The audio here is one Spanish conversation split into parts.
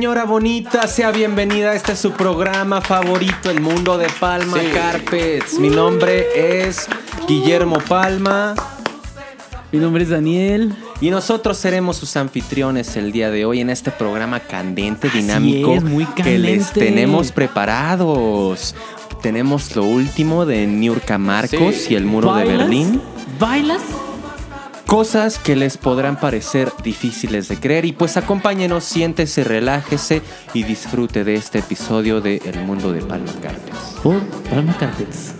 Señora bonita, sea bienvenida. Este es su programa favorito, El Mundo de Palma Carpets. Mi nombre es Guillermo Palma. Mi nombre es Daniel. Y nosotros seremos sus anfitriones el día de hoy en este programa candente, dinámico, es, muy que les candente. tenemos preparados. Tenemos lo último de Niurka Marcos Sí. y el muro de. Berlín. ¿Bailas? Cosas que les podrán parecer difíciles de creer y pues acompáñenos, siéntese, relájese y disfrute de este episodio de El Mundo de Palma Carpets. Por Palma Carpets.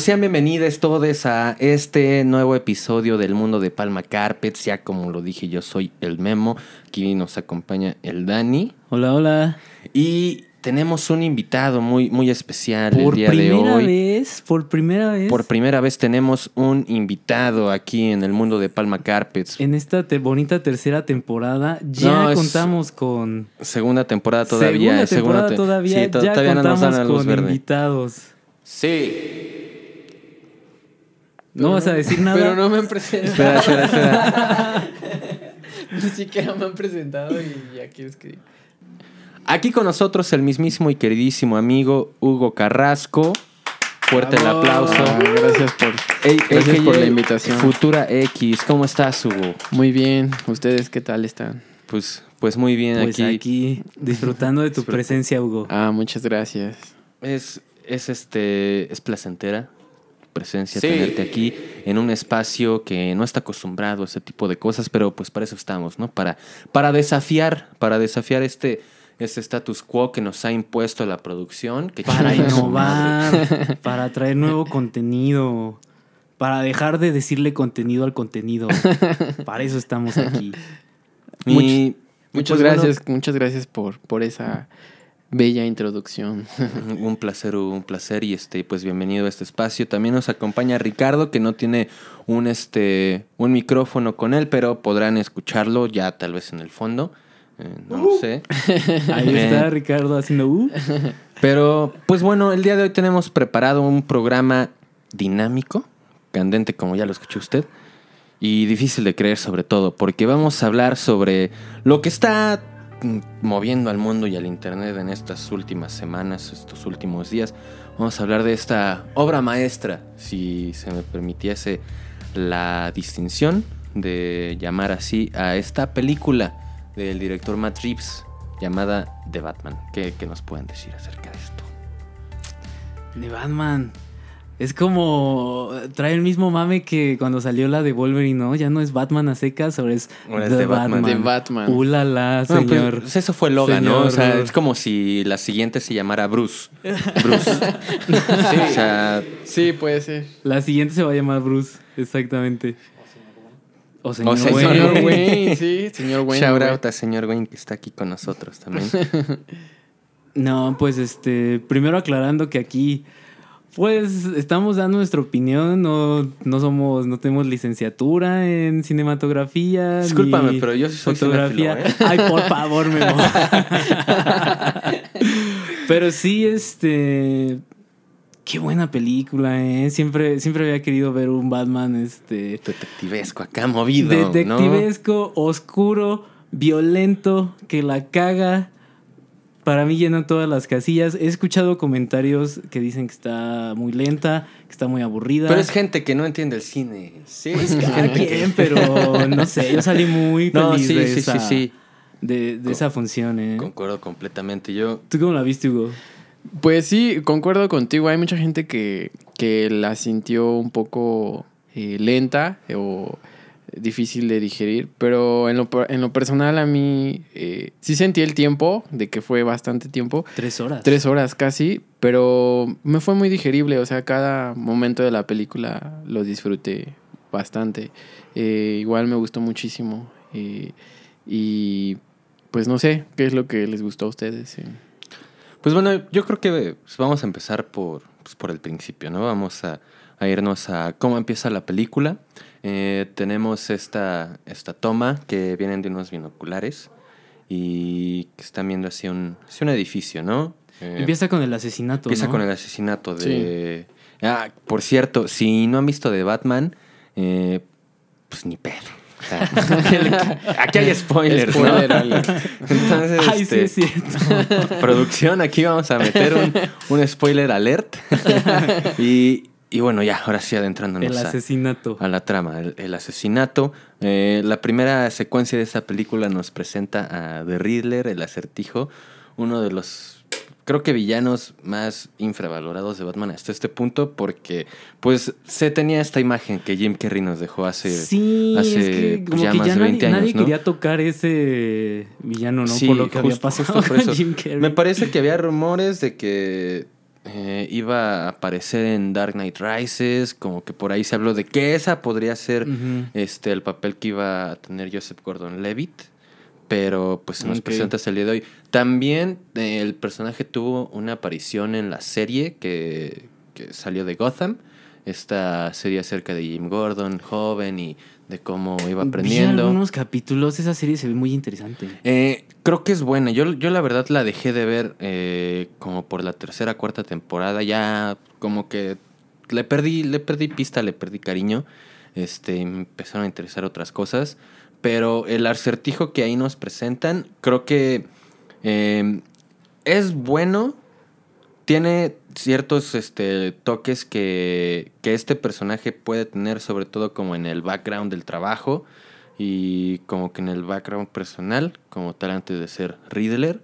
Pues sean bienvenidos todos a este nuevo episodio del Mundo de Palma Carpets. Ya como lo dije, yo soy el Memo. Aquí nos acompaña el Dani. Hola, hola. Y tenemos un invitado muy, muy especial Por el día de primera hoy. vez, por primera vez. Por primera vez tenemos un invitado aquí en el mundo de Palma Carpets. en esta te- bonita tercera temporada ya No, contamos con Segunda temporada todavía. segunda segunda temporada te- todavía sí, ya todavía no nos contamos dan la luz con verde. invitados. Sí. ¿No vas a decir nada? Pero no me han presentado. Espera, espera, espera. Ni siquiera me han presentado y ya quieres que. Aquí con nosotros el mismísimo y queridísimo amigo Hugo Carrasco. Fuerte el aplauso. Ah, Gracias por, Ey, gracias por la invitación. Futura X, ¿cómo estás, Hugo? Muy bien. ¿Ustedes qué tal están? Pues, pues muy bien Pues aquí. aquí. disfrutando de tu Disfruta. presencia, Hugo. Ah, muchas gracias. Es, es este, es placentera presencia Sí. tenerte aquí en un espacio que no está acostumbrado a ese tipo de cosas, pero pues para eso estamos, ¿no? Para, para desafiar, para desafiar este, este status quo que nos ha impuesto la producción. Que Para innovar, para traer nuevo contenido, para dejar de decirle contenido al contenido. Para eso estamos aquí. Y- Muchas pues, bueno, gracias, muchas gracias por, por esa bella introducción. Un placer, un placer y este, pues bienvenido a este espacio. También nos acompaña Ricardo, que no tiene un este un micrófono con él, pero podrán escucharlo ya tal vez en el fondo. Eh, no lo sé. Ahí Eh, está Ricardo haciendo uh. Pero, pues bueno, el día de hoy tenemos preparado un programa dinámico, candente, como ya lo escuchó usted, y difícil de creer sobre todo, porque vamos a hablar sobre lo que está moviendo al mundo y al Internet en estas últimas semanas, estos últimos días. Vamos a hablar de esta obra maestra, si se me permitiese la distinción de llamar así a esta película del director Matt Reeves llamada The Batman. ¿Qué, qué nos pueden decir acerca de esto? De Batman. Es como trae el mismo mame que cuando salió la de Wolverine, ¿no? Ya no es Batman a secas, ahora es, Ahora es The The Batman. De Batman. Uh, la, la, Bueno, pues, señor. pues eso fue Logan, ¿no? O sea, es como si la siguiente se llamara Bruce. Bruce. sí, o sea, Sí, puede ser. La siguiente se va a llamar Bruce, exactamente. O señor, O señor Wayne. Señor Wayne, sí, señor Wayne. shout out a señor Wayne que está aquí con nosotros también. No, pues este, primero aclarando que aquí, pues estamos dando nuestra opinión, no, no somos, no tenemos licenciatura en cinematografía. Discúlpame, ni pero yo soy fotografía. ¿eh? Ay, por favor, Memo. pero sí, este, qué buena película, eh. Siempre, siempre había querido ver un Batman, este, Detectivesco, acá movido. ¿no? detectivesco, oscuro, violento, que la caga. Para mí llenan todas las casillas. He escuchado comentarios que dicen que está muy lenta, que está muy aburrida. Pero es gente que no entiende el cine. Sí, Pues cada quien, pero no sé, yo salí muy feliz No, sí, de, sí, esa, sí, sí. de, de esa función. ¿eh? Concuerdo completamente. Yo, ¿Tú cómo la viste, Hugo? Pues sí, concuerdo contigo. Hay mucha gente que, que la sintió un poco eh, lenta o difícil de digerir, pero en lo, en lo personal a mí eh, sí sentí el tiempo, de que fue bastante tiempo, Tres horas. tres horas casi, pero me fue muy digerible, o sea, cada momento de la película lo disfruté bastante. Eh, igual me gustó muchísimo eh, y pues no sé, ¿qué es lo que les gustó a ustedes? eh? Pues bueno, yo creo que vamos a empezar por, pues, por el principio, ¿no? Vamos a, a irnos a cómo empieza la película. Eh, tenemos esta, esta toma que vienen de unos binoculares y que están viendo hacia un, hacia un edificio, ¿no? Eh, Empieza con el asesinato. empieza ¿no? con el asesinato de... Ah, por cierto, si no han visto de Batman, eh, pues ni pedo. O sea, aquí hay spoilers, ¿no? Spoiler alert. Entonces, Ay, sí, este, es cierto. Producción, aquí vamos a meter un, un spoiler alert. y, y bueno, ya, ahora sí adentrándonos el asesinato. a la trama. El, el asesinato. Eh, la primera secuencia de esta película nos presenta a The Riddler, el acertijo, uno de los, creo que villanos más infravalorados de Batman hasta este punto, porque pues se tenía esta imagen que Jim Carrey nos dejó hace... Sí, hace, es que pues, como ya que más ya de nadie, 20 años, nadie ¿no? quería tocar ese villano, ¿no? Sí, por lo que había pasado con. Jim Carrey. Me parece que había rumores de que eh, iba a aparecer en Dark Knight Rises, como que por ahí se habló de que esa podría ser este el papel que iba a tener Joseph Gordon-Levitt, pero pues se nos presenta hasta el día de hoy. También eh, el personaje tuvo una aparición en la serie que, que salió de Gotham, esta serie acerca de Jim Gordon, joven y de cómo iba Vi aprendiendo. algunos capítulos, esa serie se ve muy interesante. Eh, creo que es buena. Yo, yo la verdad la dejé de ver eh, como por la tercera, cuarta temporada. Ya como que le perdí, le perdí pista, le perdí cariño. Este, y me empezaron a interesar otras cosas. Pero el acertijo que ahí nos presentan, creo que eh, es bueno. Tiene ciertos este, toques que, que este personaje puede tener, sobre todo como en el background del trabajo y como que en el background personal, como tal antes de ser Riddler.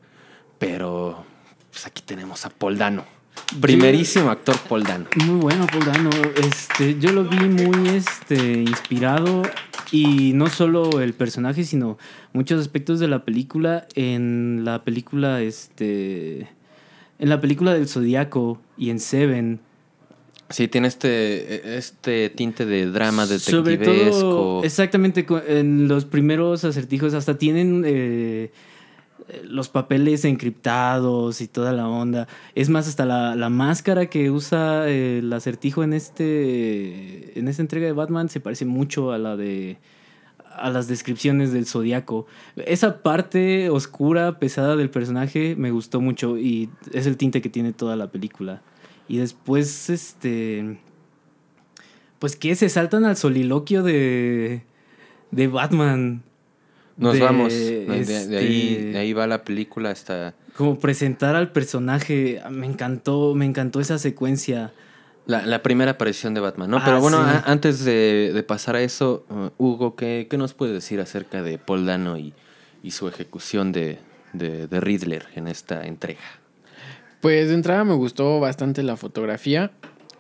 Pero pues aquí tenemos a Paul Dano. Primerísimo actor Paul Dano. Muy bueno, Paul Dano. Este, yo lo vi muy este, inspirado y no solo el personaje, sino muchos aspectos de la película. En la película, este, en la película del Zodíaco y en Seven. Sí, tiene este, este tinte de drama Sobre detectivesco. todo, exactamente, en los primeros acertijos hasta tienen eh, los papeles encriptados y toda la onda. Es más, hasta la, la máscara que usa eh, el acertijo en este en esta entrega de Batman se parece mucho a la de a las descripciones del zodiaco. Esa parte oscura, pesada del personaje me gustó mucho y es el tinte que tiene toda la película. Y después, este. Pues que se saltan al soliloquio de. de Batman. Nos de, vamos. De, de ahí, este, de ahí va la película hasta... Como presentar al personaje. Me encantó, me encantó esa secuencia. La, la primera aparición de Batman, ¿no? Ah, Pero bueno, sí. a- antes de, de pasar a eso, uh, Hugo, ¿qué, qué nos puedes decir acerca de Paul Dano y, y su ejecución de, de, de Riddler en esta entrega? Pues de entrada me gustó bastante la fotografía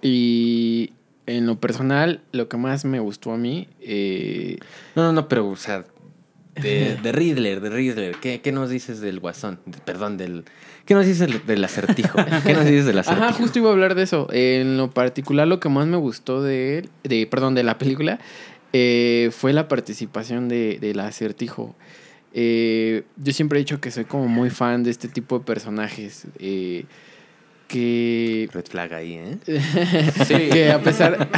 y en lo personal lo que más me gustó a mí eh, No, no, no, pero, o sea, de, de Riddler, de Riddler, ¿qué, qué nos dices del guasón? Perdón, del... ¿Qué nos dices del, del acertijo? ¿Qué nos dices del acertijo? Ajá, justo iba a hablar de eso. En lo particular, lo que más me gustó de él, de, perdón, de la película, eh, fue la participación de, del acertijo. Eh, yo siempre he dicho que soy como muy fan de este tipo de personajes. eh, que... Red flag ahí, ¿eh? sí. Que a pesar...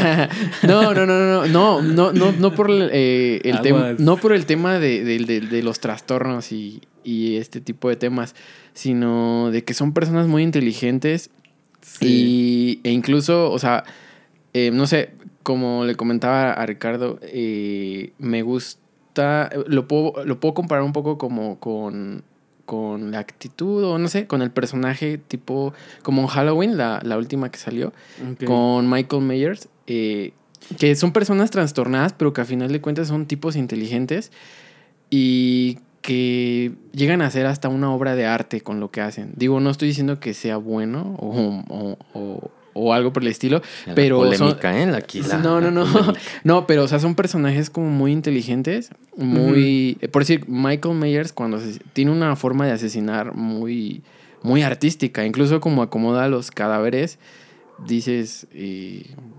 no, no, no, no, no, no, no, no por eh, el tema... No por el tema de, los trastornos y, este tipo de temas, sino de que son personas muy inteligentes sí. y, e incluso, o sea, eh, no sé, como le comentaba a Ricardo, eh, me gusta... Lo puedo, lo puedo comparar un poco como con con la actitud o no sé, con el personaje tipo como en Halloween, la, la última que salió, con Michael Myers, eh, que son personas trastornadas, pero que a final de cuentas son tipos inteligentes y que llegan a ser hasta una obra de arte con lo que hacen. Digo, no estoy diciendo que sea bueno o, o- o- o algo por el estilo, La pero son- polémica, ¿eh? La, aquí, la- no, no, no. polémica. No, pero o sea, son personajes como muy inteligentes, muy... eh, Por decir, Michael Myers cuando se- tiene una forma de asesinar muy, muy artística, incluso como acomoda los cadáveres, dices,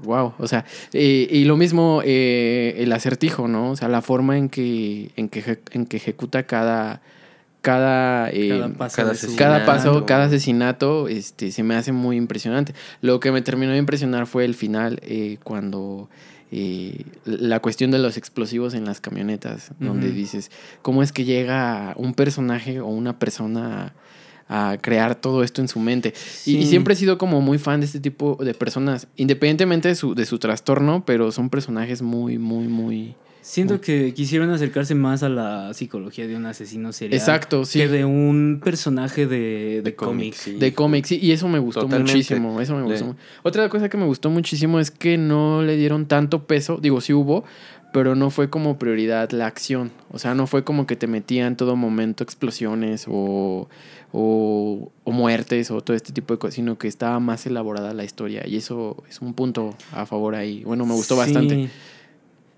wow, o sea, eh, y lo mismo eh, el acertijo, ¿no? O sea, la forma en que, en que, en que ejecuta cada... Cada, eh, Cada paso cada asesinato. cada paso, Asesinato. cada asesinato, este, se me hace muy impresionante. Lo que me terminó de impresionar fue el final, eh, cuando eh, la cuestión de los explosivos en las camionetas, donde dices, ¿cómo es que llega un personaje o una persona a, a crear todo esto en su mente? Y- siempre he sido como muy fan de este tipo de personas, independientemente de su, de su trastorno, pero son personajes muy, muy, muy... Siento que quisieron acercarse más a la psicología de un asesino serial. Exacto, sí. Que de un personaje de, de, De cómics, sí. De cómics, sí, y eso me gustó Totalmente. muchísimo. Eso me gustó. Otra cosa que me gustó muchísimo es que no le dieron tanto peso, digo, sí hubo, pero no fue como prioridad la acción. O sea, no fue como que te metía en todo momento explosiones o, o, o muertes o todo este tipo de cosas, sino que estaba más elaborada la historia. Y eso es un punto a favor ahí. Bueno, me gustó Sí. bastante.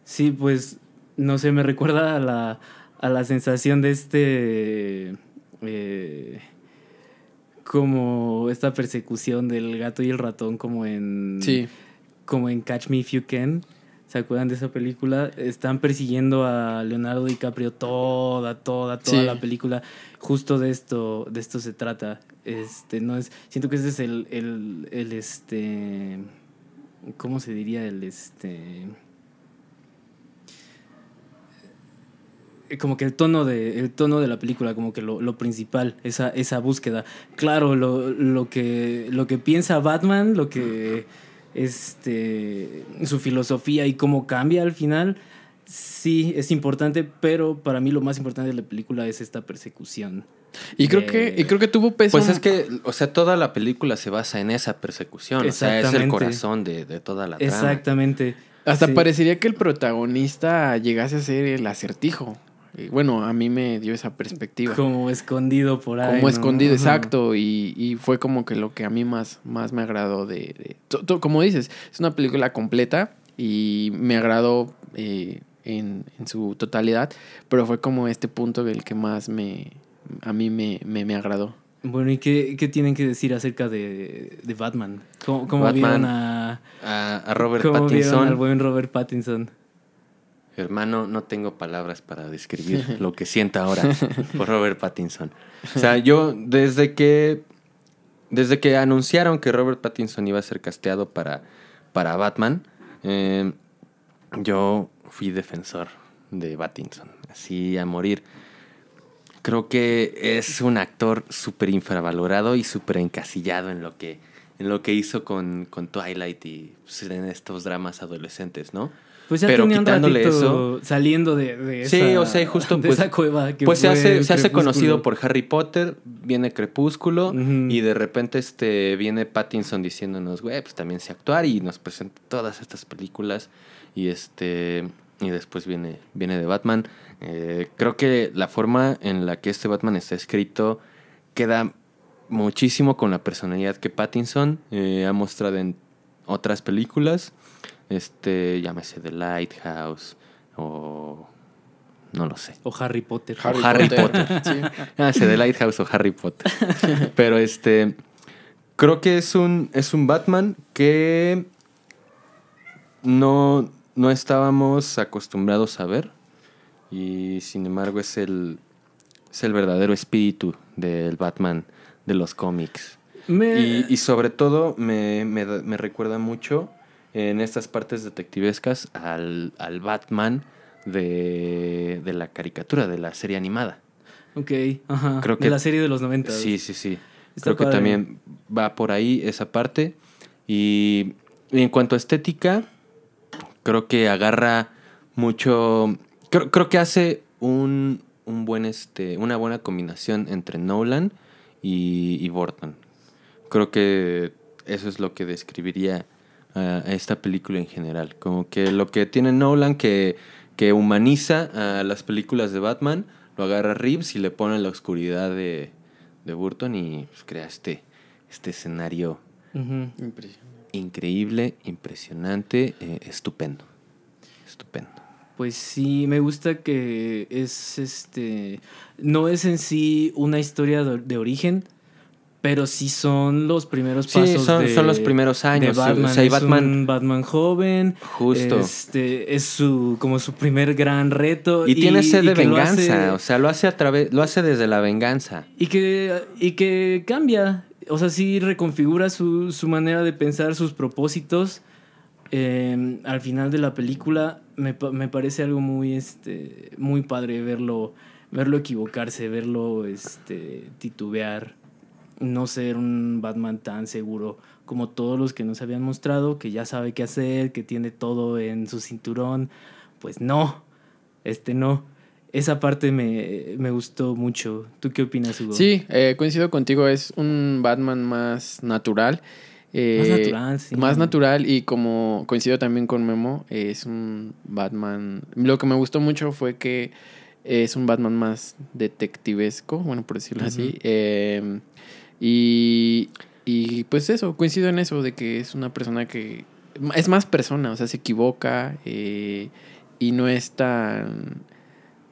Sí, pues, no sé, me recuerda a la, a la sensación de este... eh, como esta persecución del gato y el ratón como en... Sí, como en Catch Me If You Can. ¿Se acuerdan de esa película? Están persiguiendo a Leonardo DiCaprio toda, toda, toda Sí. la película. Justo de esto, de esto se trata. Este, no es. Siento que ese es el, el, el este. ¿Cómo se diría? El este. eh, Como que el tono de, el tono de la película, como que lo, lo principal, esa, esa búsqueda. Claro, lo, lo que, lo que piensa Batman, lo que este, su filosofía y cómo cambia al final, sí es importante, pero para mí lo más importante de la película es esta persecución. y creo, Eh, que, y creo que tuvo peso. Pues es que, o sea, toda la película se basa en esa persecución. O sea, es el Exactamente. corazón de, de toda la trama. Exactamente. Hasta Sí. parecería que el protagonista llegase a ser el acertijo. Bueno, a mí me dio esa perspectiva. Como escondido por ahí. como ¿no? escondido, Ajá. exacto. Y, y fue como que lo que a mí más, más me agradó de... de- to- to- como dices, es una película completa y me agradó eh, en, en su totalidad, pero fue como este punto el que más me... A mí me, me, me agradó. Bueno, ¿y qué, qué tienen que decir acerca de, de Batman? ¿Cómo, cómo Batman, vieron a, A, a Robert cómo vieron al Pattinson. buen Robert Pattinson? Hermano, no tengo palabras para describir lo que siento ahora por Robert Pattinson. O sea, yo desde que desde que anunciaron que Robert Pattinson iba a ser casteado para, para Batman, eh, yo fui defensor de Pattinson, así a morir. Creo que es un actor súper infravalorado y súper encasillado en lo que, en lo que hizo con, con Twilight y pues, en estos dramas adolescentes, ¿no? Pues ya Pero tenía un quitándole ratito saliendo de, de Sí, esa, o sea, justo, de pues- esa cueva que Pues se hace, se conocido por Harry Potter, viene Crepúsculo y de repente este viene Pattinson diciéndonos, güey, pues también sé actuar y nos presenta todas estas películas y este y después viene viene de Batman. Eh, creo que la forma en la que este Batman está escrito queda muchísimo con la personalidad que Pattinson eh, ha mostrado en otras películas. Este, llámese The Lighthouse o no lo sé. O Harry Potter. O Harry Potter. Sí. Ah, The Lighthouse o Harry Potter. Pero este. Creo que es un, es un Batman que no, no estábamos acostumbrados a ver. Y sin embargo es el, es el verdadero espíritu del Batman de los cómics. Me- Y, y sobre todo me, me me recuerda mucho en estas partes detectivescas al, al Batman de, de la caricatura, de la serie animada. Ok, ajá. Creo de que- la serie de los 90. Sí, sí, sí. Está Creo que también va por ahí esa parte. Y, y en cuanto a estética, creo que agarra mucho. Creo, creo que hace un, un buen este, una buena combinación entre Nolan y, y Burton. Creo que eso es lo que describiría a, a esta película en general. Como que lo que tiene Nolan que, que humaniza a las películas de Batman, lo agarra Reeves y le pone la oscuridad de, de Burton y pues, crea este, este escenario. Impresionante. increíble, impresionante, eh, estupendo. Estupendo. Pues sí, me gusta que es este. No es en sí una historia de, de origen, pero sí son los primeros Sí, pasos. son- de- son los primeros años, De Batman. o sea, y es Batman- un Batman joven. Justo. Este, es su, como su primer gran reto. Y, tiene sed de venganza, hace- o sea, lo hace a través, lo hace desde la venganza. Y que, y que cambia. O sea, sí reconfigura su, su manera de pensar, sus propósitos. Eh, al final de la película me, me parece algo muy, este, muy padre verlo, verlo equivocarse, verlo este, titubear, no ser un Batman tan seguro como todos los que nos habían mostrado, que ya sabe qué hacer, que tiene todo en su cinturón. Pues no, este no. Esa parte me, me gustó mucho. ¿Tú qué opinas, Hugo? Sí, eh, coincido contigo, es un Batman más natural. eh, Más natural, sí. Más natural y como coincido también con Memo, es un Batman... Lo que me gustó mucho fue que es un Batman más detectivesco, bueno, por decirlo así. Eh, y, y pues eso, coincido en eso, de que es una persona que... Es más persona, o sea, se equivoca eh, y no es tan,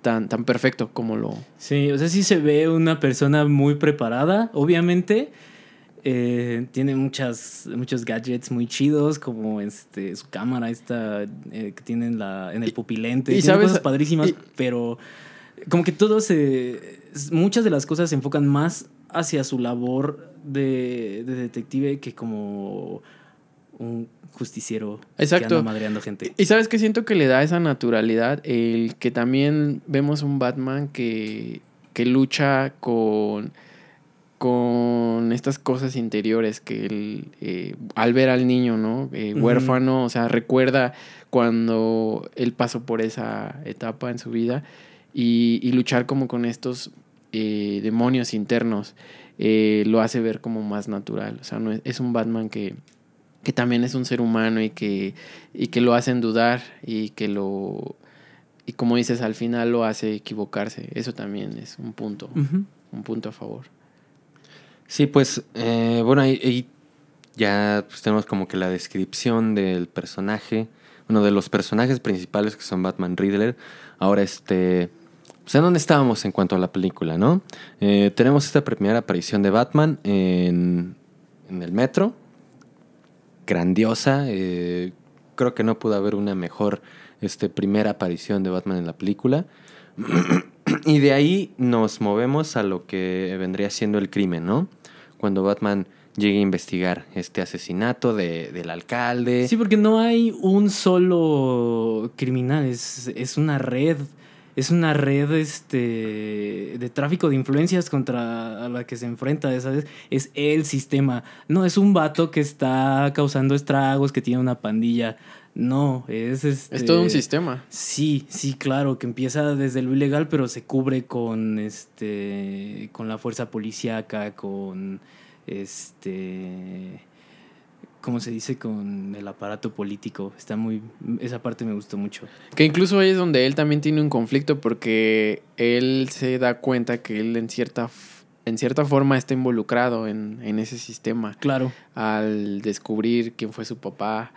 tan, tan perfecto como lo... Sí, o sea, sí se ve una persona muy preparada, obviamente. Eh, tiene muchas, muchos gadgets muy chidos, como este, su cámara esta eh, que tiene en, la, en el pupilente. y Tiene sabes- cosas padrísimas, y- pero como que todo se... Muchas de las cosas se enfocan más hacia su labor de, de detective que como un justiciero que Exacto. anda madreando gente. Y sabes que siento que le da esa naturalidad, el que también vemos un Batman que, que lucha con, con estas cosas interiores que él, eh, al ver al niño, ¿no? Eh. Huérfano, o sea, recuerda cuando él pasó por esa etapa en su vida y, y luchar como con estos eh, demonios internos eh, lo hace ver como más natural. O sea, no es, es un Batman que, que también es un ser humano y que, y que lo hacen dudar y que lo... Y como dices, al final lo hace equivocarse. Eso también es un punto, un punto a favor. Sí, pues, eh, bueno, ahí, ahí ya pues, tenemos como que la descripción del personaje, uno de los personajes principales que son Batman Riddler. Ahora, este, pues, ¿en dónde estábamos en cuanto a la película, no? Eh, tenemos esta primera aparición de Batman en, en el metro, grandiosa. eh, creo que no pudo haber una mejor este, primera aparición de Batman en la película. y de ahí nos movemos a lo que vendría siendo el crimen, ¿no? Cuando Batman llega a investigar este asesinato de- del alcalde. Sí, porque no hay un solo criminal, es, es una red. Es una red este, de tráfico de influencias contra la que se enfrenta, ¿sabes? Es el sistema. No es un vato que está causando estragos, que tiene una pandilla. No, es este. Es todo un sistema. Sí, sí, claro, que empieza desde lo ilegal, pero se cubre con este. con la fuerza policíaca, con este. ¿Cómo se dice? Con el aparato político. Está muy. Esa parte me gustó mucho. Que incluso ahí es donde él también tiene un conflicto porque él se da cuenta que él en cierta, en cierta forma está involucrado en, en ese sistema Claro. al descubrir quién fue su papá.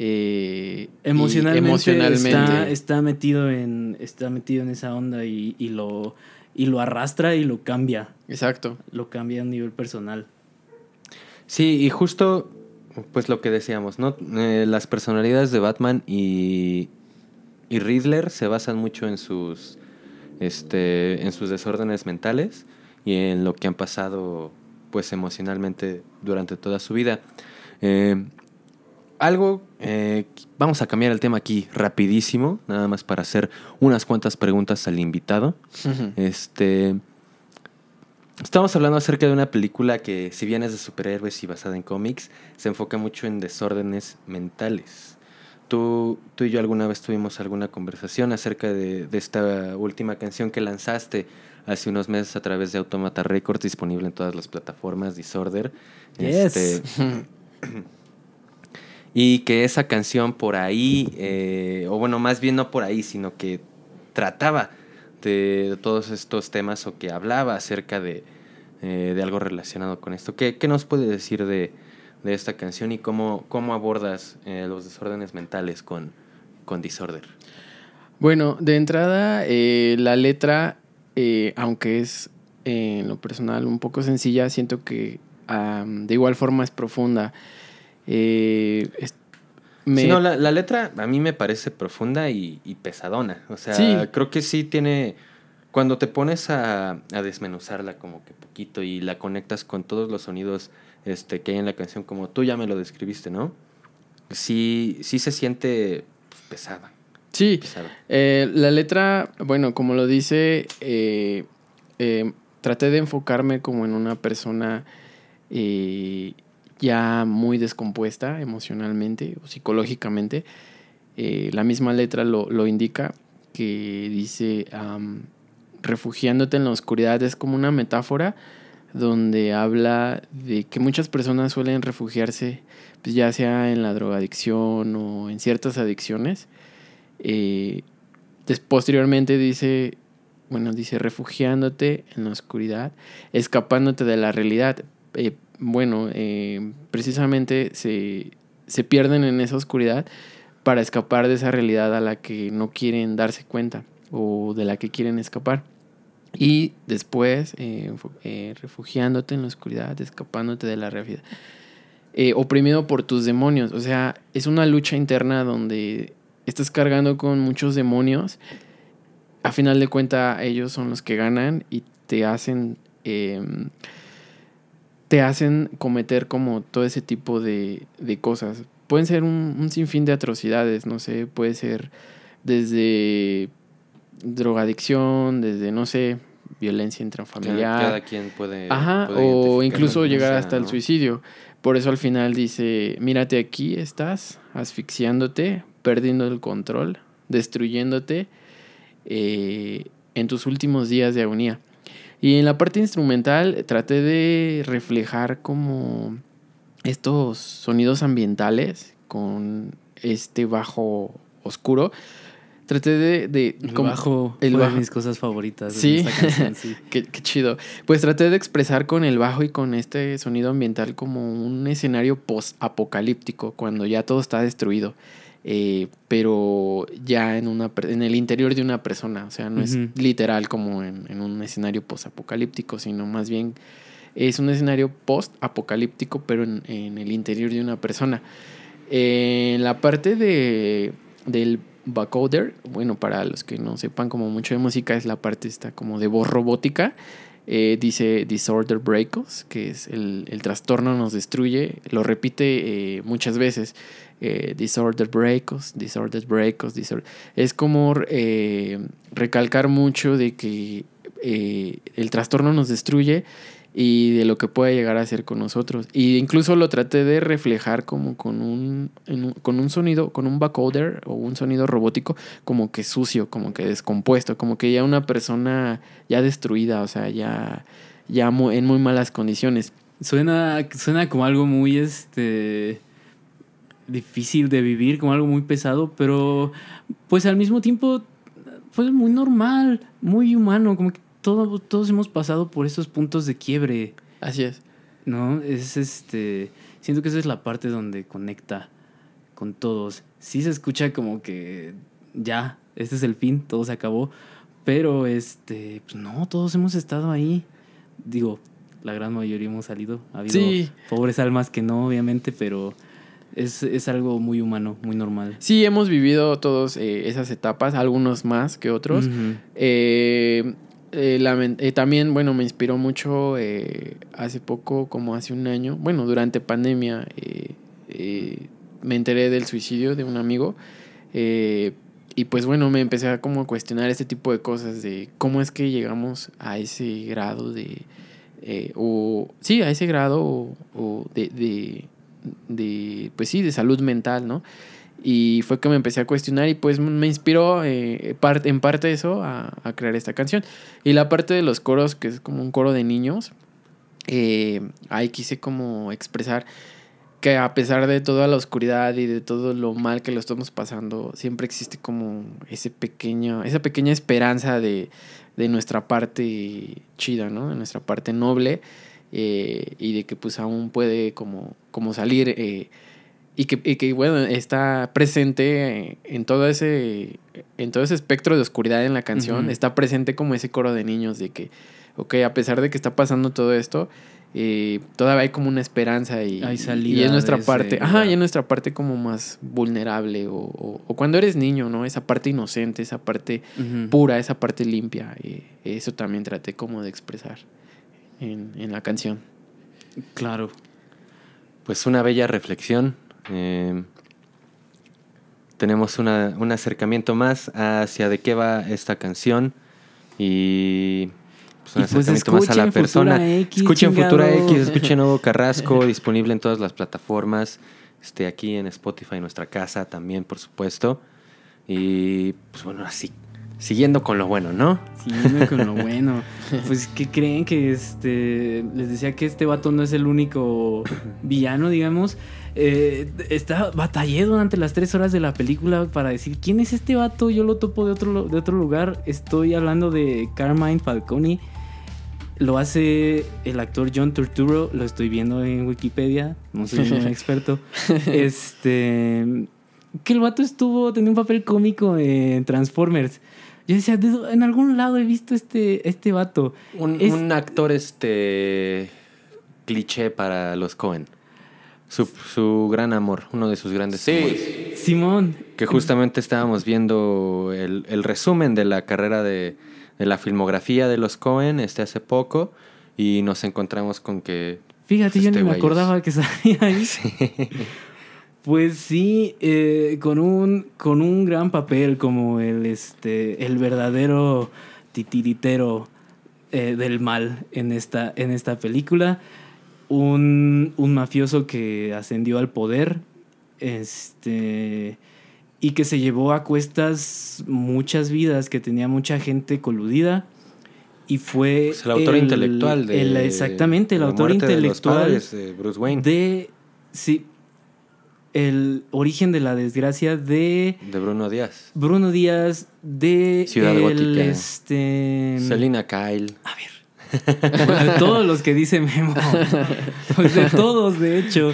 eh, Emocionalmente, emocionalmente. Está, está metido en. Está metido en esa onda y, y lo. y lo arrastra y lo cambia. Exacto. Lo cambia a un nivel personal. Sí, y justo, pues lo que decíamos, ¿no? Eh, las personalidades de Batman y, y Riddler se basan mucho en sus, este, en sus desórdenes mentales y en lo que han pasado, pues emocionalmente durante toda su vida. Eh, algo, eh, vamos a cambiar el tema aquí rapidísimo, nada más para hacer unas cuantas preguntas al invitado. Este. Estamos hablando acerca de una película que, si bien es de superhéroes y basada en cómics, se enfoca mucho en desórdenes mentales. tú, tú y yo alguna vez tuvimos alguna conversación acerca de, de esta última canción que lanzaste hace unos meses a través de Automata Records, disponible en todas las plataformas, Disorder. Yes. Este, y que esa canción por ahí, eh, o bueno, más bien no por ahí, sino que trataba de todos estos temas o que hablaba acerca de, eh, de algo relacionado con esto. ¿Qué, qué nos puede decir de, de esta canción y cómo, cómo abordas eh, los desórdenes mentales con, con Disorder? Bueno, de entrada, eh, la letra, aunque es en lo personal un poco sencilla, siento que de igual forma es profunda. Me- Sí, no, la, la letra a mí me parece profunda y, y pesadona. O sea, Sí. creo que sí tiene. Cuando te pones a, a desmenuzarla como que poquito y la conectas con todos los sonidos este, que hay en la canción, como tú ya me lo describiste, ¿no? Sí, sí se siente pues, pesada. sí, pesada. Eh, la letra, bueno, como lo dice, eh, eh, traté de enfocarme como en una persona ya muy descompuesta emocionalmente o psicológicamente. Eh, la misma letra lo, lo indica, que dice, refugiándote en la oscuridad, es como una metáfora donde habla de que muchas personas suelen refugiarse, pues ya sea en la drogadicción o en ciertas adicciones. Eh, posteriormente dice, bueno, dice refugiándote en la oscuridad, escapándote de la realidad. Eh, bueno, eh, precisamente se, se pierden en esa oscuridad para escapar de esa realidad a la que no quieren darse cuenta o de la que quieren escapar. Y después, eh, eh, refugiándote en la oscuridad, escapándote de la realidad. Oprimido por tus demonios. O sea, es una lucha interna donde estás cargando con muchos demonios. A final de cuentas, ellos son los que ganan y te hacen. Te hacen cometer como todo ese tipo de, de cosas. Pueden ser un, un sinfín de atrocidades, no sé, puede ser desde drogadicción, desde, no sé, violencia intrafamiliar. cada quien puede. Ajá, puede o incluso llegar sea, hasta el suicidio. Por eso al final dice, mírate aquí estás, asfixiándote, perdiendo el control, destruyéndote eh, en tus últimos días de agonía. Y en la parte instrumental traté de reflejar como estos sonidos ambientales con este bajo oscuro. Traté de... de El como- bajo el fue de mis cosas favoritas. Sí. esta canción, sí. Qué, qué chido. Pues traté de expresar con el bajo y con este sonido ambiental como un escenario post-apocalíptico, cuando ya todo está destruido. Eh, pero ya en, una, en el interior de una persona. O sea, no es Ujú. literal como en, en un escenario post-apocalíptico, sino más bien es un escenario post-apocalíptico, pero en, en el interior de una persona. En la parte de, del vocoder, bueno, para los que no sepan como mucho de música, es la parte esta como de voz robótica. Eh, dice Disorder Breakers, que es el, el trastorno nos destruye. Lo repite eh, muchas veces. Eh, disorder Breakers, Disorder Breakers, Disorder. Es como eh, recalcar mucho de que eh, el trastorno nos destruye y de lo que puede llegar a ser con nosotros. Y incluso lo traté de reflejar como con un, con un sonido, con un vocoder o un sonido robótico como que sucio, como que descompuesto, como que ya una persona ya destruida, o sea, ya, ya en muy malas condiciones. Suena, suena como algo muy este difícil de vivir, como algo muy pesado, pero pues al mismo tiempo pues muy normal, muy humano, como que todo, todos hemos pasado por esos puntos de quiebre, Así es. ¿no? Es este, siento que esa es la parte donde conecta con todos. Sí se escucha como que ya, este es el fin, todo se acabó, pero este, pues no, todos hemos estado ahí. Digo, la gran mayoría hemos salido. Ha habido Sí. pobres almas que no, obviamente, pero es, es algo muy humano, muy normal. Sí, hemos vivido todos eh, esas etapas, algunos más que otros. Eh, eh, también, bueno, me inspiró mucho hace poco, como hace un año, bueno, durante pandemia, me enteré del suicidio de un amigo. eh, y pues bueno, me empecé a como cuestionar este tipo de cosas de cómo es que llegamos a ese grado de... o sí, a ese grado o, o de, de, de, pues sí, de salud mental, ¿no? Y fue que me empecé a cuestionar y pues me inspiró eh, en parte eso a, a crear esta canción. Y la parte de los coros, que es como un coro de niños, eh, ahí quise como expresar que a pesar de toda la oscuridad y de todo lo mal que lo estamos pasando, siempre existe como ese pequeño, esa pequeña esperanza de, de nuestra parte chida, ¿no? De nuestra parte noble eh, y de que pues aún puede como, como salir eh, y, que, y que, bueno, está presente en todo ese, en todo ese espectro de oscuridad en la canción, está presente como ese coro de niños de que, ok, a pesar de que está pasando todo esto, eh, todavía hay como una esperanza y, Hay y es nuestra parte, ajá, y es nuestra parte como más vulnerable o, o, o cuando eres niño, ¿no? Esa parte inocente, esa parte pura, esa parte limpia. eh, eso también traté como de expresar en, en la canción. Claro. Pues una bella reflexión. eh, tenemos una- un acercamiento más hacia de qué va esta canción y pues, un Y pues acercamiento más a la escuchen persona. Futura X, escuchen Futura. X, escuchen Nuevo Carrasco, disponible en todas las plataformas. Este, aquí en Spotify, en nuestra casa también, por supuesto. Y pues bueno, así, siguiendo con lo bueno, ¿no? Siguiendo con lo bueno. Pues, ¿qué creen que este. Les decía que este vato no es el único villano, digamos. Eh, está, batallé durante las tres horas de la película para decir quién es este vato. Yo lo topo de otro, de otro lugar. Estoy hablando de Carmine Falcone. Lo hace el actor John Turturro. Lo estoy viendo en Wikipedia. No soy un experto. Este. Que el vato estuvo. Tenía un papel cómico en Transformers. Yo decía, "¿De dó- en algún lado he visto este, este vato. Un, Es- un actor este cliché para los Cohen. Su, su gran amor, uno de sus grandes amores. Simón. Que justamente estábamos viendo el, el resumen de la carrera de, de la filmografía de los Cohen este hace poco y nos encontramos con que Fíjate, yo Este ni me güey es- acordaba que salía ahí. Pues sí, eh, con, un, con un gran papel como el, este, el verdadero titiritero eh, del mal en esta, en esta película. Un, un mafioso que ascendió al poder este, y que se llevó a cuestas muchas vidas, que tenía mucha gente coludida. Y fue. pues, el autor intelectual de el- exactamente, el autor muerte de los intelectual padres de Bruce Wayne, de sí el origen de la desgracia de Bruno Díaz, Bruno Díaz de Ciudad el, Gótica. este Selina Kyle. a ver de todos los que dice Memo pues de todos de hecho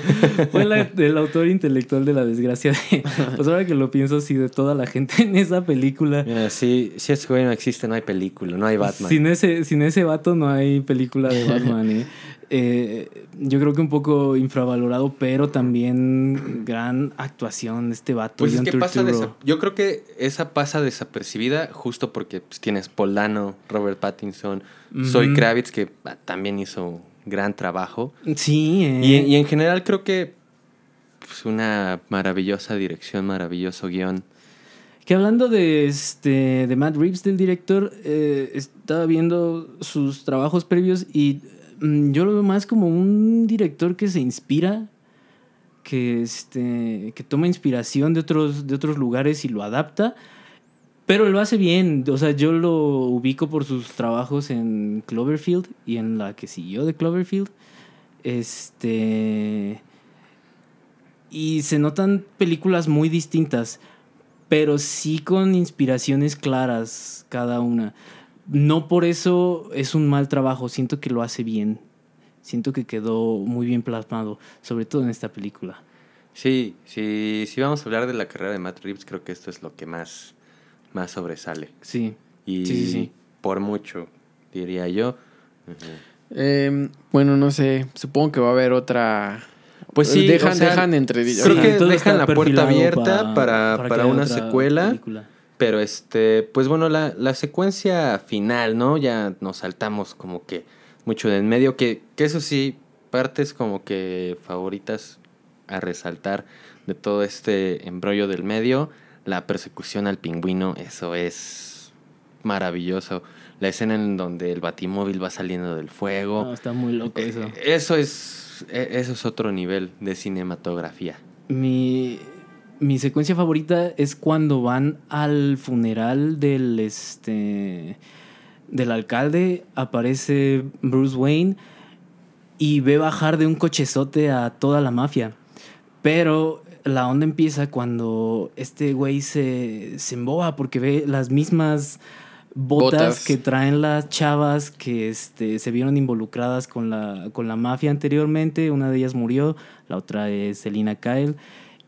fue la- el autor intelectual de la desgracia de, pues ahora que lo pienso sí de toda la gente en esa película Mira, si, si ese güey no existe, no hay película, no hay Batman. Sin ese, sin ese vato no hay película de Batman, ¿eh? Eh, yo creo que un poco infravalorado, pero también gran actuación de este vato. Pues es que pasa Yo creo que esa pasa desapercibida justo porque pues, tienes Paul Dano, Robert Pattinson, Zoe Ujú. Kravitz, que ah, también hizo gran trabajo. Sí, ¿eh? Y, y en general creo que pues, una maravillosa dirección, maravilloso guion. Que hablando de este de Matt Reeves, del director, eh, estaba viendo sus trabajos previos y mm, yo lo veo más como un director que se inspira, que este que toma inspiración de otros de otros lugares y lo adapta, pero lo hace bien. O sea, yo lo ubico por sus trabajos en Cloverfield y en la que siguió de Cloverfield. Este y se notan películas muy distintas pero sí con inspiraciones claras cada una. No por eso es un mal trabajo, siento que lo hace bien. Siento que quedó muy bien plasmado, sobre todo en esta película. Sí, sí, si vamos a hablar de la carrera de Matt Reeves, creo que esto es lo que más, más sobresale. Sí. Y Sí, sí, sí. por mucho, diría yo. Eh, bueno, no sé, supongo que va a haber otra... Pues sí, dejan, o sea, dejan entre... creo que dejan la puerta abierta para- para una secuela. película. Pero este, pues bueno, la, la secuencia final, ¿no? Ya nos saltamos como que mucho de en medio, que, que eso sí, partes como que favoritas a resaltar de todo este embrollo del medio, la persecución al pingüino, eso es maravilloso. La escena en donde el batimóvil va saliendo del fuego. No, está muy loco eso. Eh, Eso es, eh, eso es otro nivel de cinematografía. Mi, mi secuencia favorita es cuando van al funeral del este del alcalde, aparece Bruce Wayne y ve bajar de un cochezote a toda la mafia. Pero la onda empieza cuando este güey se, se emboba porque ve las mismas botas, Botas. que traen las chavas que este, se vieron involucradas con la, con la mafia anteriormente. Una de ellas murió, la otra es Selina Kyle.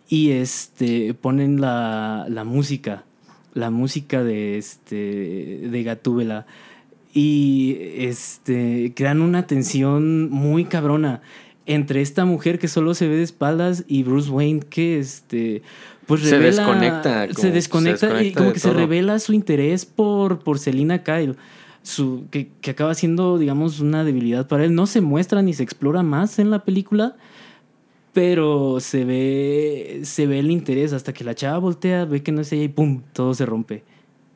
Y este, ponen la, la música, la música de, este, de Gatúbela. Y este, crean una tensión muy cabrona entre esta mujer que solo se ve de espaldas y Bruce Wayne que este pues Se revela desconecta, se como- desconecta, se y desconecta como de que se todo. revela su interés por por Selina Kyle su que, que acaba siendo digamos una debilidad para él. No se muestra ni se explora más en la película pero se ve se ve el interés hasta que la chava voltea ve que no es ella y pum todo se rompe.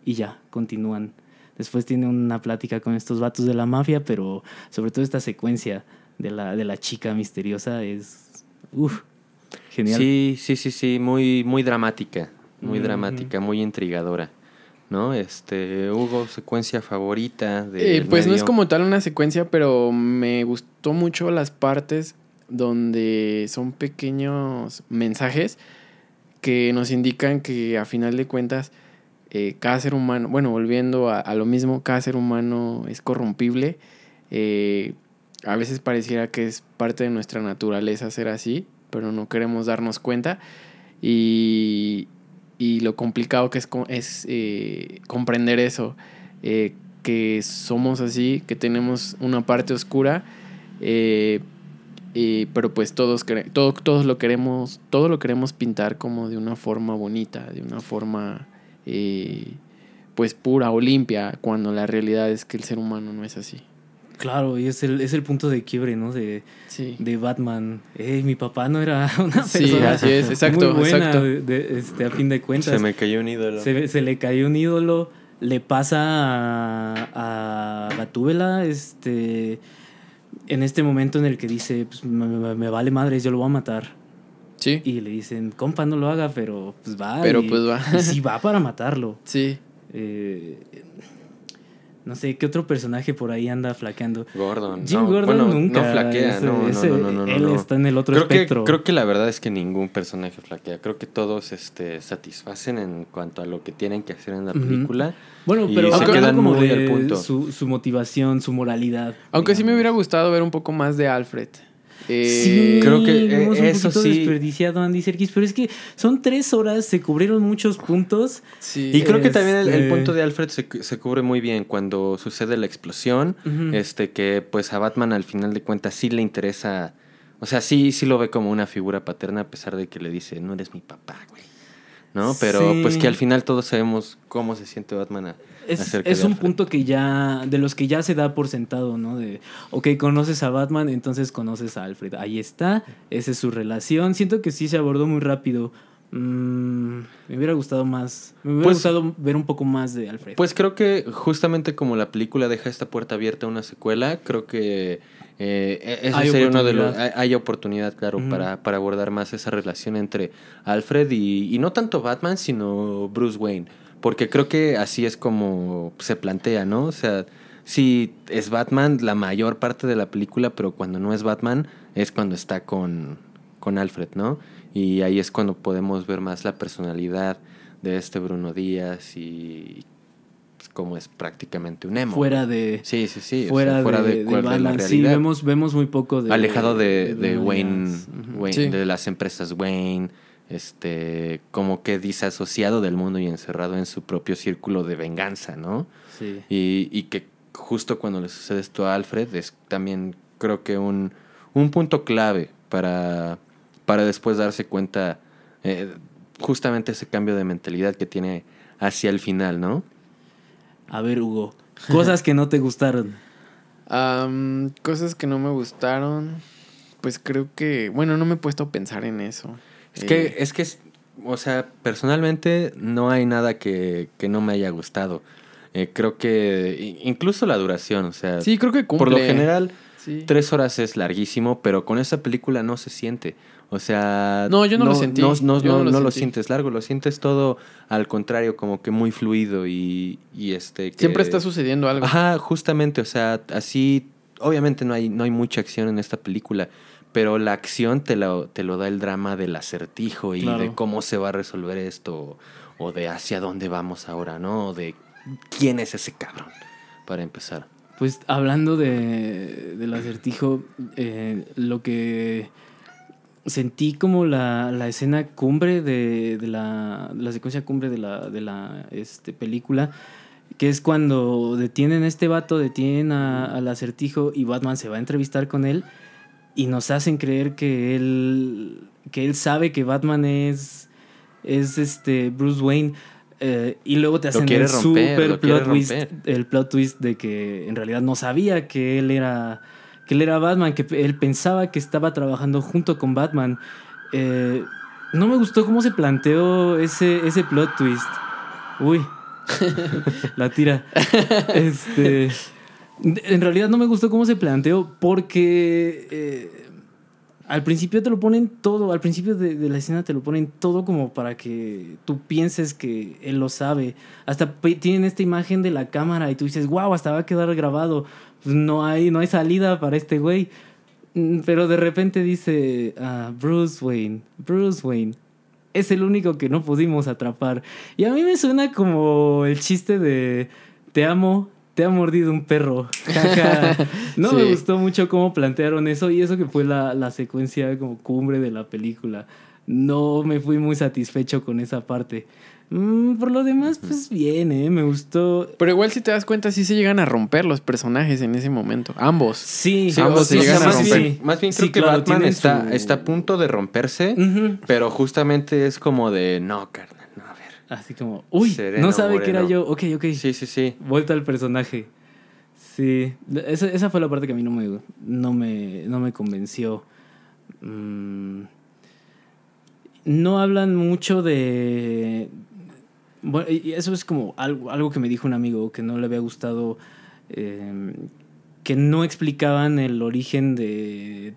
Y ya continúan. Después tiene una plática con estos vatos de la mafia pero sobre todo esta secuencia de la de la chica misteriosa es uf, genial Sí, sí, sí, sí, muy, muy dramática, muy dramática, muy intrigadora, ¿no? Este, Hugo, secuencia favorita Eh, de pues no es como tal una secuencia, pero me gustó mucho las partes donde son pequeños mensajes que nos indican que a final de cuentas eh, cada ser humano, bueno, volviendo a, a lo mismo, cada ser humano es corrompible. Eh, a veces pareciera que es parte de nuestra naturaleza ser así, pero no queremos darnos cuenta. Y, y lo complicado que es, eh, comprender eso. eh, que somos así, que tenemos una parte oscura, eh, pero pues todos, todo, todos lo queremos, todo lo queremos pintar como de una forma bonita, de una forma pues pura o limpia, cuando la realidad es que el ser humano no es así. Claro y es el es el punto de quiebre no de Sí. de Batman Ey, mi papá no era una Sí, persona así es, exacto, muy buena exacto. de- de- este, a fin de cuentas Se me cayó un ídolo. Se, le cayó un ídolo, le pasa a, a Gatúbela, este, en este momento en el que dice, pues, me, me- me vale madres, yo lo voy a matar. Sí, Y le dicen, compa, no lo haga, pero pues va. Pero, y- pues, va. Y sí va para matarlo. sí. Eh, no sé, ¿qué otro personaje por ahí anda flaqueando? Gordon. Jim no, Gordon bueno, nunca. No flaquea, ese- no, no, ese- no, no, no, Él no. está en el otro creo que, espectro. creo que la verdad es que ningún personaje flaquea. Creo que todos este, satisfacen en cuanto a lo que tienen que hacer en la película. Bueno, y pero se quedan muy al punto. Su, su motivación, su moralidad. Aunque sí me hubiera gustado ver un poco más de Alfred. Eh, Sí, creo que, eh, un eso poquito sí- desperdiciado Andy Serkis, pero es que son tres horas, se cubrieron muchos puntos. sí. Y creo que también el, el Este- punto de Alfred se, se cubre muy bien cuando sucede la explosión. Este, que pues a Batman al final de cuentas sí le interesa. O sea, sí, sí lo ve como una figura paterna, a pesar de que le dice, no eres mi papá, güey. ¿No? Pero Sí. pues que al final todos sabemos cómo se siente Batman a- Es, es un punto que ya, de los que ya se da por sentado, ¿no? De, ok, conoces a Batman, entonces conoces a Alfred. Ahí está, esa es su relación. Siento que sí se abordó muy rápido. Mm, me hubiera gustado más, me hubiera Pues- gustado ver un poco más de Alfred. Pues creo que justamente como la película deja esta puerta abierta a una secuela, creo que eh, e- Hay sería uno de los... Hay, oportunidad. hay oportunidad, claro, para, para abordar más esa relación entre Alfred y, y no tanto Batman, sino Bruce Wayne. Porque creo que así es como se plantea, ¿no? O sea, sí es Batman la mayor parte de la película, pero cuando no es Batman es cuando está con, con Alfred, ¿no? Y ahí es cuando podemos ver más la personalidad de este Bruno Díaz y cómo es prácticamente un emo. fuera de, Sí, sí, sí. o sea, fuera, fuera de, de, de cual- de la Batman. Sí, realidad. vemos, vemos muy poco de... Alejado de, Wayne. Wayne- Sí. de las empresas Wayne, este, como que disasociado del mundo y encerrado en su propio círculo de venganza, ¿no? Sí. Y, y que justo cuando le sucede esto a Alfred es también creo que un, un punto clave para, para después darse cuenta eh, justamente ese cambio de mentalidad que tiene hacia el final, ¿no? A ver, Hugo, cosas que no te gustaron. Am, cosas que no me gustaron. Pues creo que. Bueno, no me he puesto a pensar en eso. Es Eh, que, es que, o sea, personalmente no hay nada que, que no me haya gustado. Eh, creo que incluso la duración, o sea, Sí, creo que cumple. por lo general, Sí. Tres horas es larguísimo, pero con esta película no se siente. O sea... No, yo no lo sentí. No, no- no no- lo no lo sentí. sientes largo, lo sientes todo al contrario, como que muy fluido y, y este... que- Siempre está sucediendo algo. Ajá, justamente, o sea, así, obviamente no hay, no hay mucha acción en esta película, pero la acción te lo, te lo da el drama del acertijo y Claro. de cómo se va a resolver esto, o de hacia dónde vamos ahora, ¿no? O de quién es ese cabrón, para empezar. Pues hablando de, del acertijo, eh, lo que sentí como la, la escena cumbre de, de la, la secuencia cumbre de la, de la este, película, que es cuando detienen a este vato, detienen a- al acertijo y Batman se va a entrevistar con él y nos hacen creer que él, que él sabe que Batman es, es este Bruce Wayne. eh, y luego te hacen el romper, super plot twist, el plot twist de que en realidad no sabía que él era que él era Batman, que él pensaba que estaba trabajando junto con Batman. Eh, no me gustó cómo se planteó ese, ese plot twist. Uy, la tira. Este, en realidad no me gustó cómo se planteó porque eh, al principio te lo ponen todo, al principio de, de la escena te lo ponen todo como para que tú pienses que él lo sabe. Hasta tienen esta imagen de la cámara y tú dices, wow, hasta va a quedar grabado. Pues no hay, no hay salida para este güey. Mm, Pero de repente dice, ah, Bruce Wayne, Bruce Wayne. Es el único que no pudimos atrapar. Y a mí me suena como el chiste de, te amo, te ha mordido un perro. No me gustó mucho cómo plantearon eso y eso que fue la, la secuencia como cumbre de la película. No me fui muy satisfecho con esa parte. Mm, por lo demás, pues bien, ¿eh? Me gustó. Pero igual si te das cuenta, sí se llegan a romper los personajes en ese momento. Ambos. Sí, Sí, ambos se sea, llegan a más, romper. bien, más bien creo Sí, que claro, Batman está, su- está a punto de romperse, pero justamente es como de, no, carnal, no, a ver. Así como, uy, Sereno, no sabe que era yo. Ok, ok. Sí, sí, sí. Vuelta al personaje. Sí, esa, esa fue la parte que a mí no me, no me, no me convenció. Mm, no hablan mucho de... Bueno, y eso es como algo, algo que me dijo un amigo que no le había gustado, eh, que no explicaban el origen de,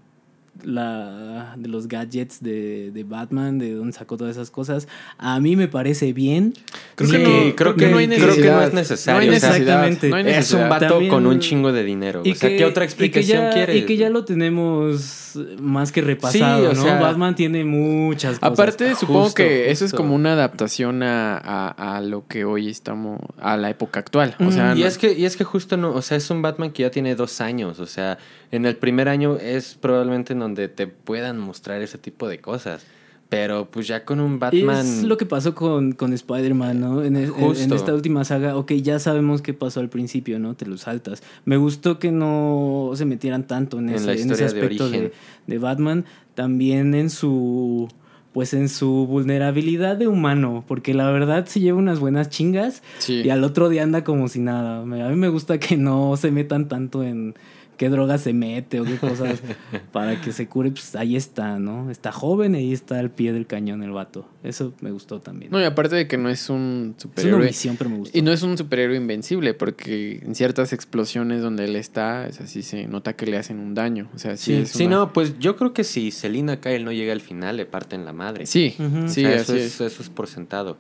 la, de los gadgets de, de Batman, de dónde sacó todas esas cosas. A mí me parece bien. Creo Sí, que no, creo que, no hay creo que no necesidad. es necesario. No hay o sea, necesidad. Exactamente. No hay es un vato También- con un chingo de dinero. o sea, ¿qué otra explicación y que ya, quieres? Y que ya lo tenemos más que repasado, Sí, o ¿no? sea- Batman tiene muchas cosas. Aparte, supongo Justo, que eso es justo. como una adaptación a, a- a lo que hoy estamos, a la época actual. O sea, Mm, y es que y es que justo no, o sea, es un Batman que ya tiene dos años, o sea, en el primer año es probablemente en donde te puedan mostrar ese tipo de cosas, pero pues ya con un Batman Es lo que pasó con, con Spider-Man, ¿no? En, en- en Justo. esta última saga, ok, ya sabemos qué pasó al principio, ¿no? Te lo saltas. Me gustó que no se metieran tanto en, En ese, en ese de aspecto de, origen. de Batman. También en su. Pues en su vulnerabilidad de humano, porque la verdad se lleva unas buenas chingas sí. y al otro día anda como si nada. A mí me gusta que no se metan tanto en qué droga se mete o qué cosas para que se cure. Pues ahí está, ¿no? Está joven y ahí está al pie del cañón el vato. Eso me gustó también. No, y aparte de que no es un es una superhéroe. omisión, pero me gustó. Y no es un superhéroe invencible, porque en ciertas explosiones donde él está, es así se nota que le hacen un daño. O sea, sí, Sí, es sí, una- no, pues yo creo que si Selina Kyle no llega al final le parten la madre. Sí, sí, sea, eso, es. es, eso es por sentado.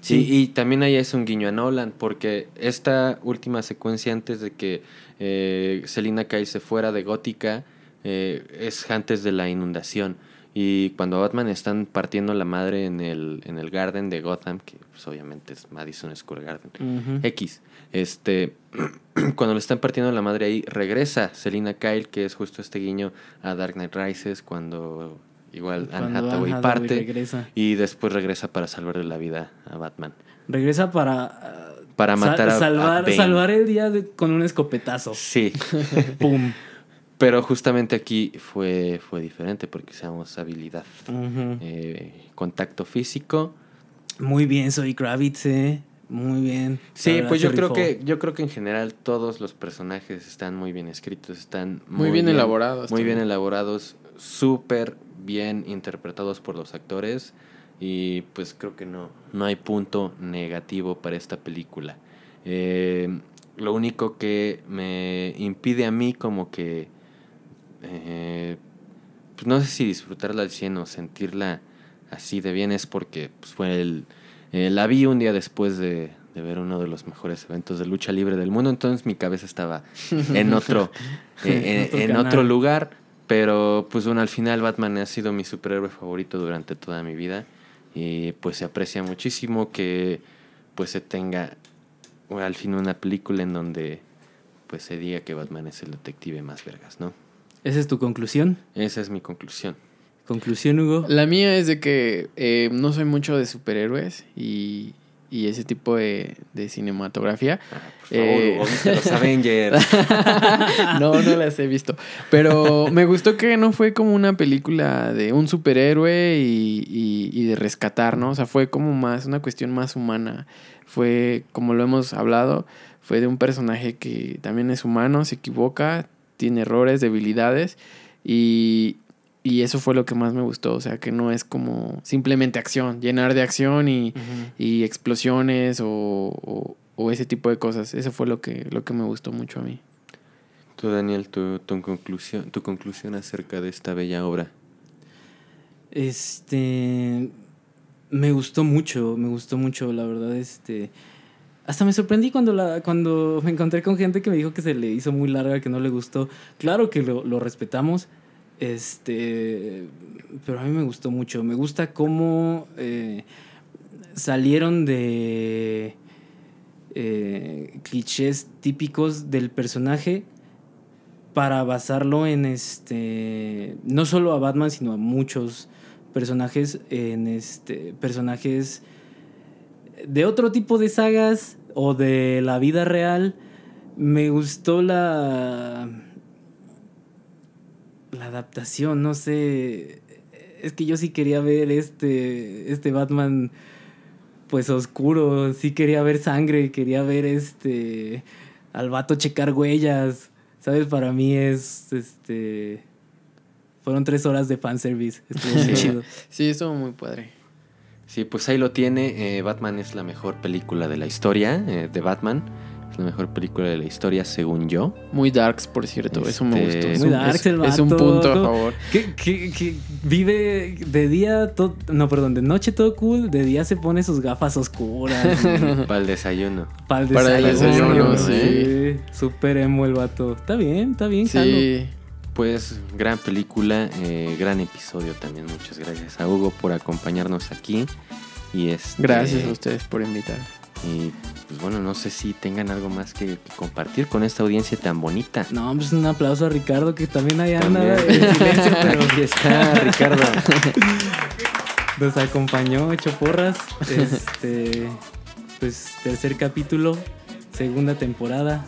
Sí. Sí, y también ahí es un guiño a Nolan, porque esta última secuencia antes de que eh, Selina Kyle se fuera de Gótica eh, es antes de la inundación. Y cuando a Batman están partiendo la madre en el, en el Garden de Gotham, que pues, obviamente es Madison Square Garden. X, este, cuando le están partiendo la madre ahí, regresa Selina Kyle, que es justo este guiño a Dark Knight Rises, cuando igual Anne Hathaway Anne Hathaway parte. regresa. Y después regresa para salvarle la vida a Batman. Regresa para. ah, Para sal- matar a salvar, Bane. salvar el día de- con un escopetazo. Sí, ¡Pum! pero justamente aquí fue, fue diferente porque usamos habilidad. Eh, contacto físico. Muy bien, soy Kravitz, ¿eh? Muy bien. Sí, verdad, pues yo creo rifó. que yo creo que en general todos los personajes están muy bien escritos, están Muy bien elaborados muy bien elaborados, súper bien interpretados por los actores y pues creo que no no hay punto negativo para esta película. Eh, lo único que me impide a mí como que eh, pues no sé si disfrutarla al 100 o sentirla así de bien es porque pues, fue el, eh, la vi un día después de, de ver uno de los mejores eventos de lucha libre del mundo, entonces mi cabeza estaba en otro, en, otro lugar, pero pues bueno, al final Batman ha sido mi superhéroe favorito durante toda mi vida y pues se aprecia muchísimo que pues se tenga bueno, al fin una película en donde pues se diga que Batman es el detective más vergas, ¿no? ¿Esa es tu conclusión? Esa es mi conclusión. ¿Conclusión, Hugo? La mía es de que eh, no soy mucho de superhéroes y, y ese tipo de, de cinematografía. Ah, por favor, Eh. Viste los Avengers. no, no las he visto. Pero me gustó que no fue como una película de un superhéroe y, y- y de rescatar, ¿no? O sea, fue como más, una cuestión más humana. Fue, como lo hemos hablado, fue de un personaje que también es humano, se equivoca, tiene errores, debilidades y, y eso fue lo que más me gustó. O sea, que no es como simplemente acción, llenar de acción y, y explosiones o, o- o ese tipo de cosas. Eso fue lo que, lo que me gustó mucho a mí. Tú, Daniel, tu, tu conclusión, tu conclusión acerca de esta bella obra. Este. Me gustó mucho, me gustó mucho, la verdad, este. Hasta me sorprendí cuando, la, cuando me encontré con gente que me dijo que se le hizo muy larga, que no le gustó. Claro que lo, lo respetamos, este, pero a mí me gustó mucho. Me gusta cómo eh, salieron de eh, clichés típicos del personaje para basarlo en este no solo a Batman sino a muchos personajes en este personajes de otro tipo de sagas o de la vida real me gustó la la adaptación no sé es que yo sí quería ver este este Batman pues oscuro sí quería ver sangre quería ver este al vato checar huellas sabes para mí es este fueron tres horas de fanservice estuvo muy Sí. chido Sí, estuvo muy padre. Sí, pues ahí lo tiene. eh, Batman es la mejor película de la historia eh, de Batman. La mejor película de la historia, según yo. Muy darks, por cierto. Eso me Este, gustó. Es Muy un- darks es, el es un vato. punto a favor. que, que- que vive de día todo, no perdón de noche todo cool de día se pone sus gafas oscuras Para el desayuno. para el Para el desayuno, desayuno, sí. súper emo el vato está bien está bien jalo. Sí. Pues gran película, eh, gran episodio también. Muchas gracias a Hugo por acompañarnos aquí. Y este, Gracias a ustedes por invitar. Y pues bueno, no sé si tengan algo más que, que compartir con esta audiencia tan bonita. no pues un aplauso a Ricardo que también anda También. en silencio pero Aquí está Ricardo. Nos acompañó Ocho Porras. Este. Pues tercer capítulo, segunda temporada.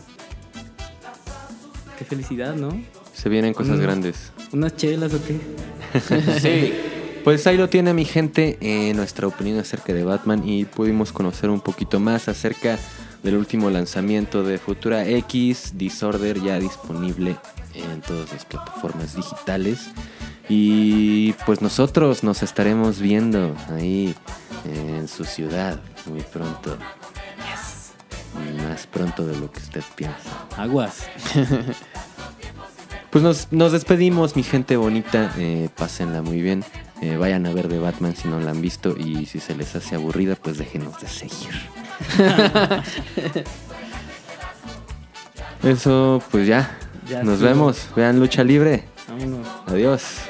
Qué felicidad, ¿no? Se vienen cosas Mm. grandes. ¿Unas chelas o qué? Sí. Pues ahí lo tiene mi gente, eh, nuestra opinión acerca de Batman y pudimos conocer un poquito más acerca del último lanzamiento de Futura X, Disorder, ya disponible en todas las plataformas digitales. Y pues nosotros nos estaremos viendo ahí en su ciudad muy pronto. Más pronto de lo que usted piensa. Aguas. Pues nos, nos despedimos, mi gente bonita. Eh, pásenla muy bien. Eh, vayan a ver de Batman si no la han visto. Y si se les hace aburrida, pues déjenos de seguir. Eso, pues ya. Ya nos vemos. Vean lucha libre. Vámonos. Adiós.